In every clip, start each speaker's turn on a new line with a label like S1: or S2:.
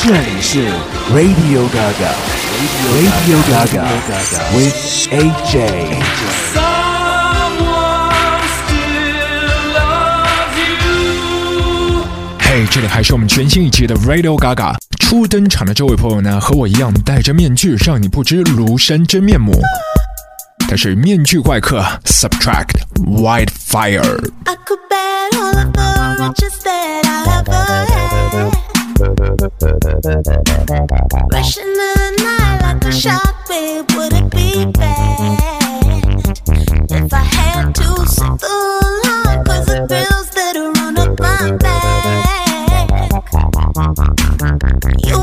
S1: 这里是 Radio Gaga，Radio Gaga with AJ。
S2: 嘿，这里还是我们全新一期的 Radio Gaga。初登场的这位朋友呢，和我一样戴着面具，让你不知庐山真面目。他是面具怪客 Subtract White
S3: Rushing the night like a babe, would it be bad if I had to sit the line? Cause the bills that run up my back. You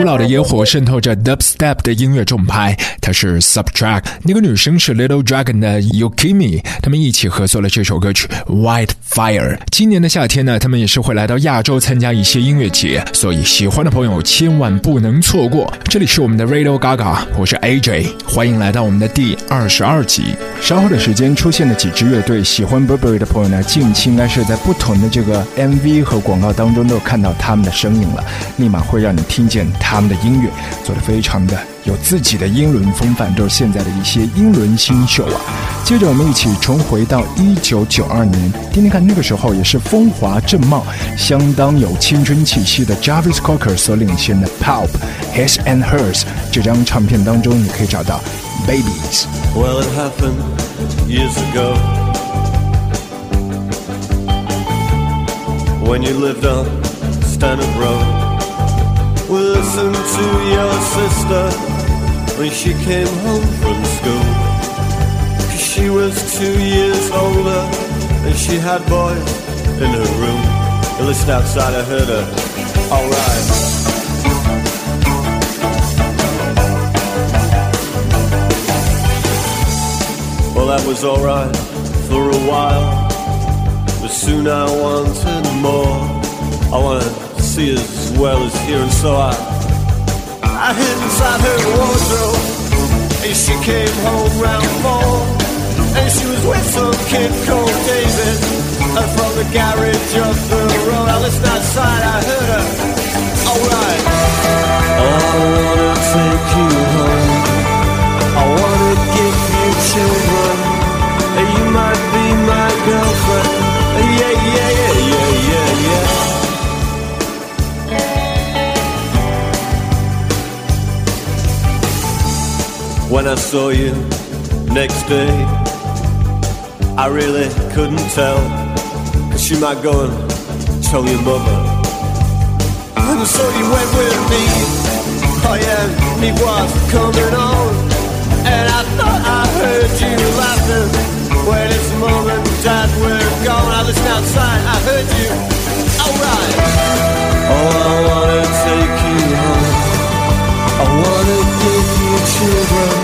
S2: 古老的野火渗透着 dubstep 的音乐重拍，它是 Subtract，那个女生是 Little Dragon 的 Yukimi，他们一起合作了这首歌曲 White Fire。今年的夏天呢，他们也是会来到亚洲参加一些音乐节，所以喜欢的朋友千万不能错过。这里是我们的 Radio Gaga，我是 AJ，欢迎来到我们的第二十二集。
S4: 稍后的时间出现的几支乐队，喜欢 Burberry 的朋友呢，近期应该是在不同的这个 MV 和广告当中都看到他们的身影了，立马会让你听见他他们的音乐，做的非常的有自己的英伦风范，都是现在的一些英伦新秀啊。接着我们一起重回到一九九二年，听听看那个时候也是风华正茂、相当有青春气息的 Jarvis Cocker 所领衔的 Pop His and Hers 这张唱片当中，你可以找到 Babies。
S5: Well, it happened years ago when you lived on Stanhope Road. Listen to your sister when she came home from school. 'Cause She was two years older and she had boys in her room. At least outside I heard her. Alright. Well, that was alright for a while. But soon I wanted more. I wanted see as well as hear, and so I I hid inside her wardrobe. And she came home round four. And she was with some kid called David. And from the garage up the road, I listened outside, I heard her. Alright. I wanna take you home. I wanna give you children. When I saw you next day, I really couldn't tell. Cause you might go and tell your mother. And so you went with me. Oh yeah, me was coming on. And I thought I heard you laughing. When it's mom and dad were gone, I listened outside, I heard you. Alright. Oh, I wanna take you home. I wanna give you children.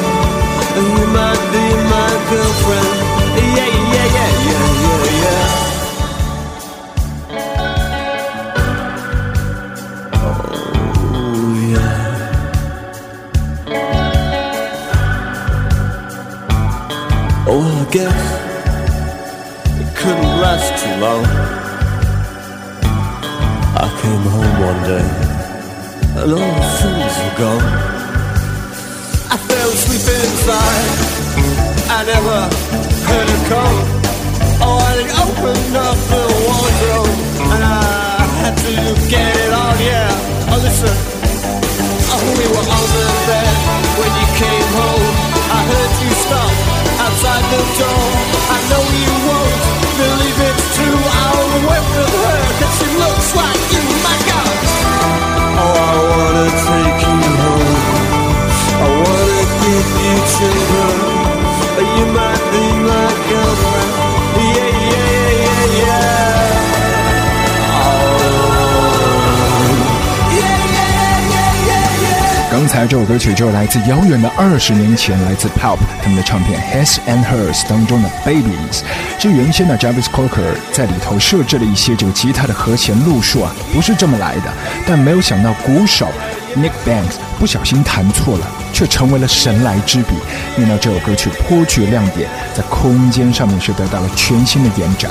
S4: 才这首歌曲就来自遥远的二十年前，来自 Pulp 他们的唱片《His and Hers》当中的《Babies》。这原先呢，Jarvis Cocker 在里头设置了一些这个吉他的和弦路数啊，不是这么来的。但没有想到鼓手 Nick Banks 不小心弹错了，却成为了神来之笔，令到这首歌曲颇具亮点，在空间上面是得到了全新的延展。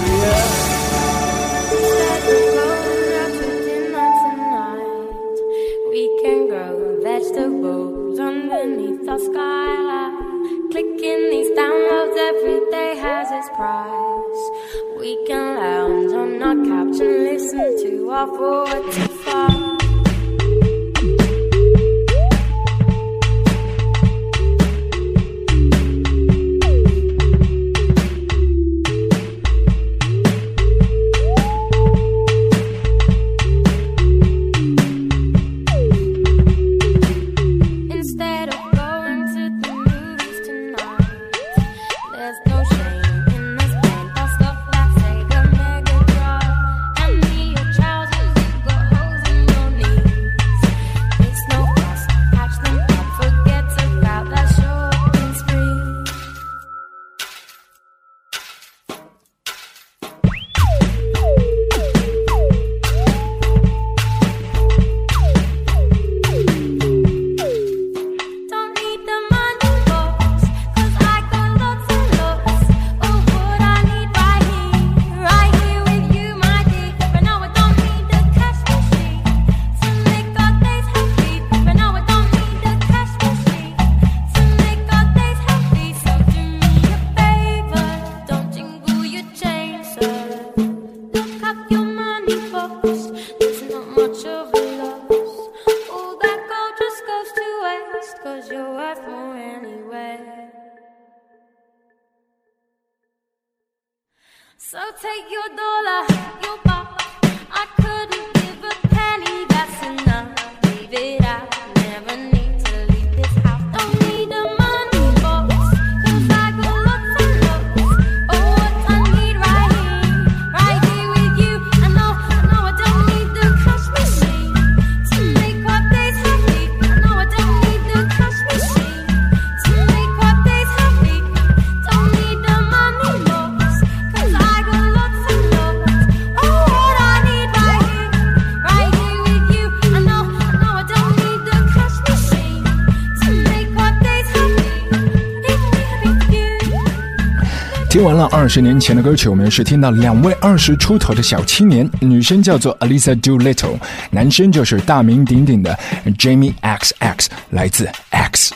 S4: 二十年前的歌曲，我们是听到两位二十出头的小青年，女生叫做 Alisa Doolittle，男生就是大名鼎鼎的 Jamie XX，来自 XX。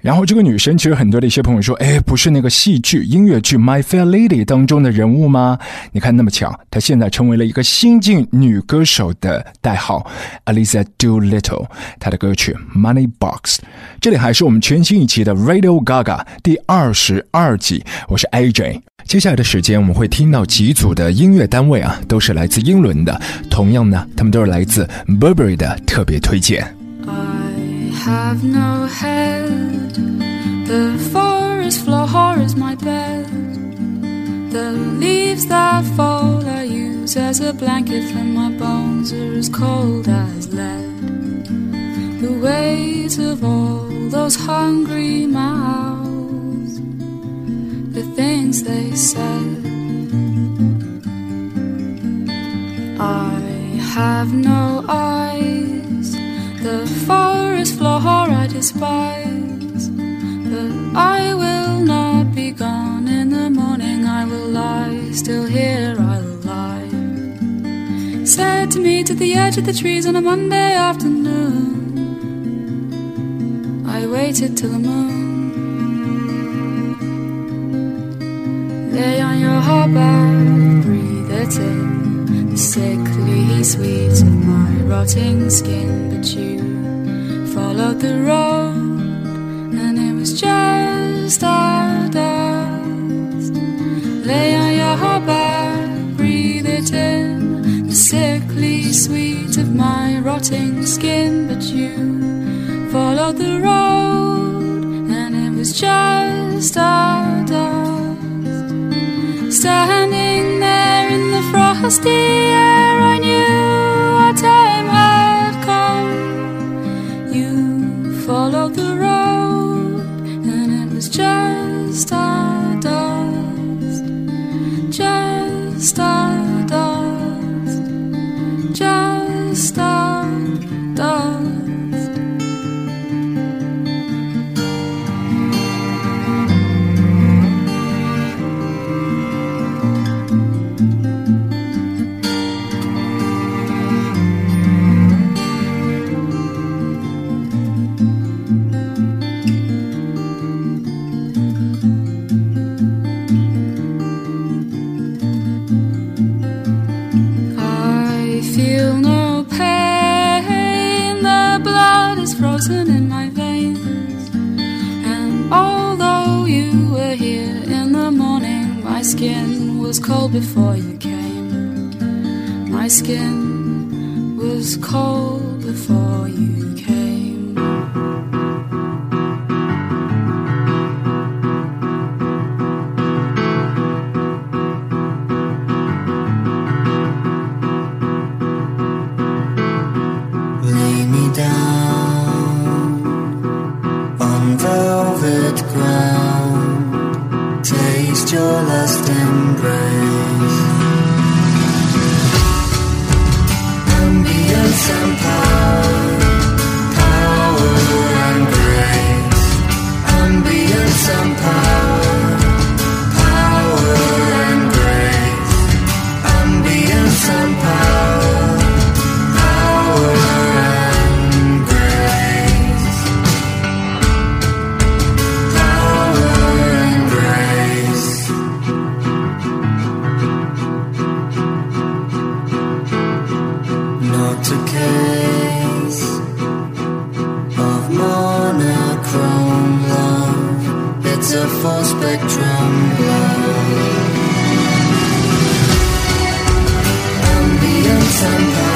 S4: 然后这个女生其实很多的一些朋友说，哎，不是那个戏剧音乐剧《My Fair Lady》当中的人物吗？你看那么巧，她现在成为了一个新晋女歌手的代号 Alisa Doolittle，她的歌曲《Money Box》。这里还是我们全新一期的 Radio Gaga 第二十二集，我是 AJ。接下来的时间我们会听到几组的音乐单位啊，都是来自英伦的，同样呢，他们都是来自 Burberry 的特别推荐。
S6: I have no head. The forest floor is my bed. The leaves that fall I use as a blanket, and my bones are as cold as lead. The weight of all those hungry mouths, things they said. I have no eyes. The forest floor I despise. But I will not be gone in the morning. I will lie still here. I will lie. Said to meet at the edge of the trees on a Monday afternoon. I waited till the moon. Lay on your back, breathe it in. The sickly sweet of my rotting skin, but you followed the road, and it was just stardust. Lay on your back, breathe it in. The sickly sweet of my rotting skin, but you followed the road, Castilla. Skin was cold before you came.
S7: Case of monochrome love. It's a full spectrum love. Ambience and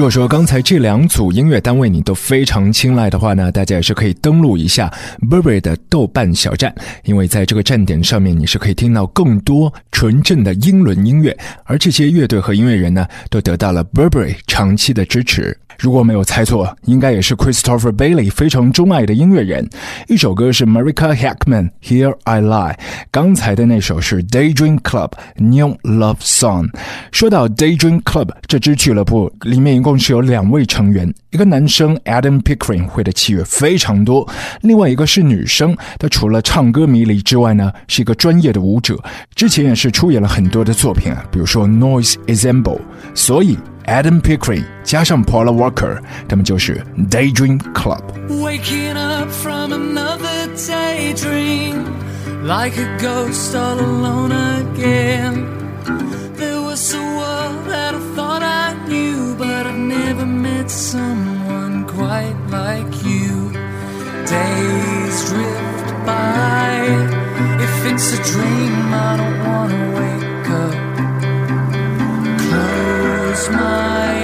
S4: 如果说刚才这两组音乐单位你都非常青睐的话呢，大家也是可以登录一下 Burberry 的豆瓣小站，因为在这个站点上面你是可以听到更多纯正的英伦音乐，而这些乐队和音乐人呢，都得到了 Burberry 长期的支持。如果没有猜错，应该也是 Christopher Bailey 非常钟爱的音乐人。一首歌是 Marika Hackman Here I Lie，刚才的那首是 Daydream Club New Love Song。说到 Daydream Club 这支俱乐部，里面一共是有两位成员，一个男生 Adam Pickering 会的器乐非常多，另外一个是女生，她除了唱歌迷离之外呢，是一个专业的舞者，之前也是出演了很多的作品啊，比如说 Noise Ensemble，所以 Adam Pickering 加上 Paula Walker，他们就是 Daydream Club。
S8: Waking up from another daydream, like a ghost all alone again. There was a world that I thought I knew, but I've never met someone quite like you. Days drift by. If it's a dream, I don't wanna smile.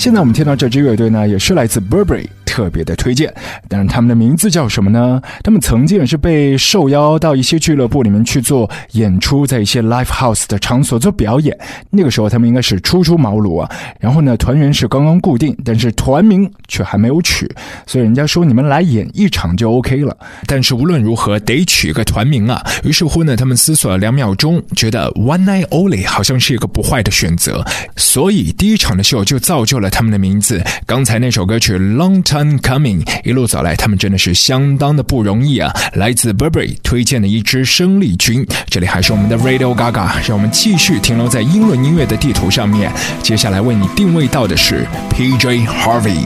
S4: 现在我们听到这支乐队呢，也是来自 Burberry。特别的推荐，但是他们的名字叫什么呢？他们曾经也是被受邀到一些俱乐部里面去做演出，在一些 live house 的场所做表演。那个时候他们应该是初出茅庐啊，然后呢团员是刚刚固定，但是团名却还没有取，所以人家说你们来演一场就 OK 了。
S2: 但是无论如何得取个团名啊。于是乎呢，他们思索了两秒钟，觉得 One Night Only 好像是一个不坏的选择，所以第一场的秀就造就了他们的名字。刚才那首歌曲 Long Time。Coming 一路走来，他们真的是相当的不容易啊！来自 Burberry 推荐的一支生力军，这里还是我们的 Radio Gaga，让我们继续停留在英伦音乐的地图上面。接下来为你定位到的是 PJ Harvey。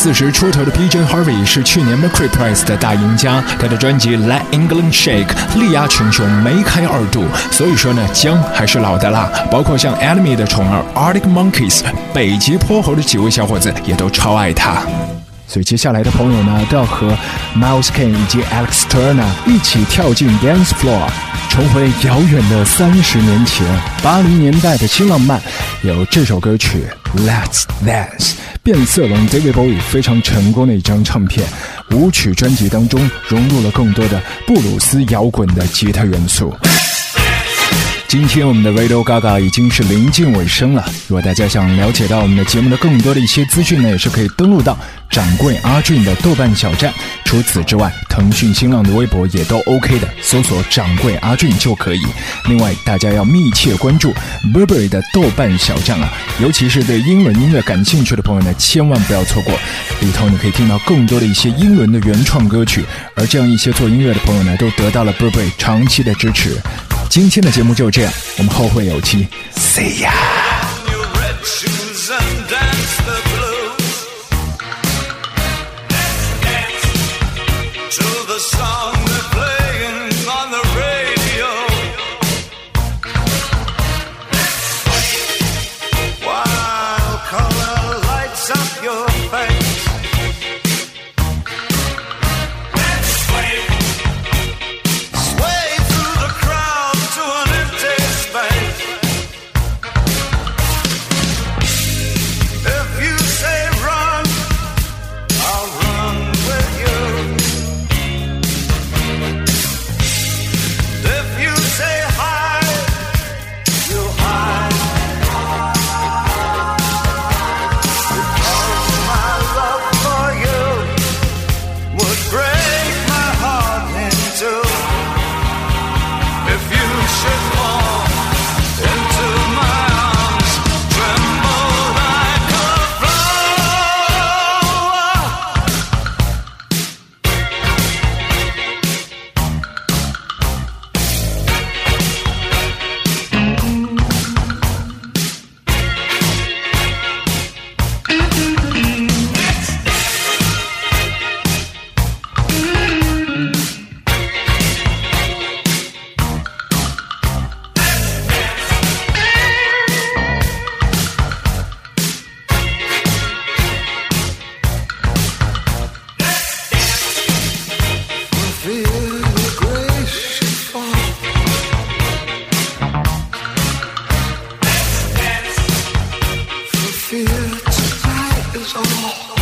S2: 四十出头的 PJ Harvey 是去年 Mercury Prize 的大赢家，他的专辑《Let England Shake》力压群雄，梅开二度。所以说呢，姜还是老的辣。包括像 Enemy 的宠儿 Arctic Monkeys、北极泼猴的几位小伙子也都超爱他。
S4: 所以接下来的朋友呢，都要和 Miles Kane 以及 Alex Turner 一起跳进 dance floor，重回遥远的三十年前，八零年代的新浪漫，有这首歌曲《Let's Dance》。变色龙 David Bowie 非常成功的一张唱片，舞曲专辑当中融入了更多的布鲁斯摇滚的吉他元素。今天我们的 Radio Gaga 已经是临近尾声了。如果大家想了解到我们的节目的更多的一些资讯呢，也是可以登录到掌柜阿俊的豆瓣小站。除此之外，腾讯、新浪的微博也都 OK 的，搜索掌柜阿俊就可以。另外，大家要密切关注 Burberry 的豆瓣小站啊，尤其是对英伦音乐感兴趣的朋友呢，千万不要错过。里头你可以听到更多的一些英伦的原创歌曲，而这样一些做音乐的朋友呢，都得到了 Burberry 长期的支持。今天的节目就这样，我们后会有期，See ya。
S5: so long.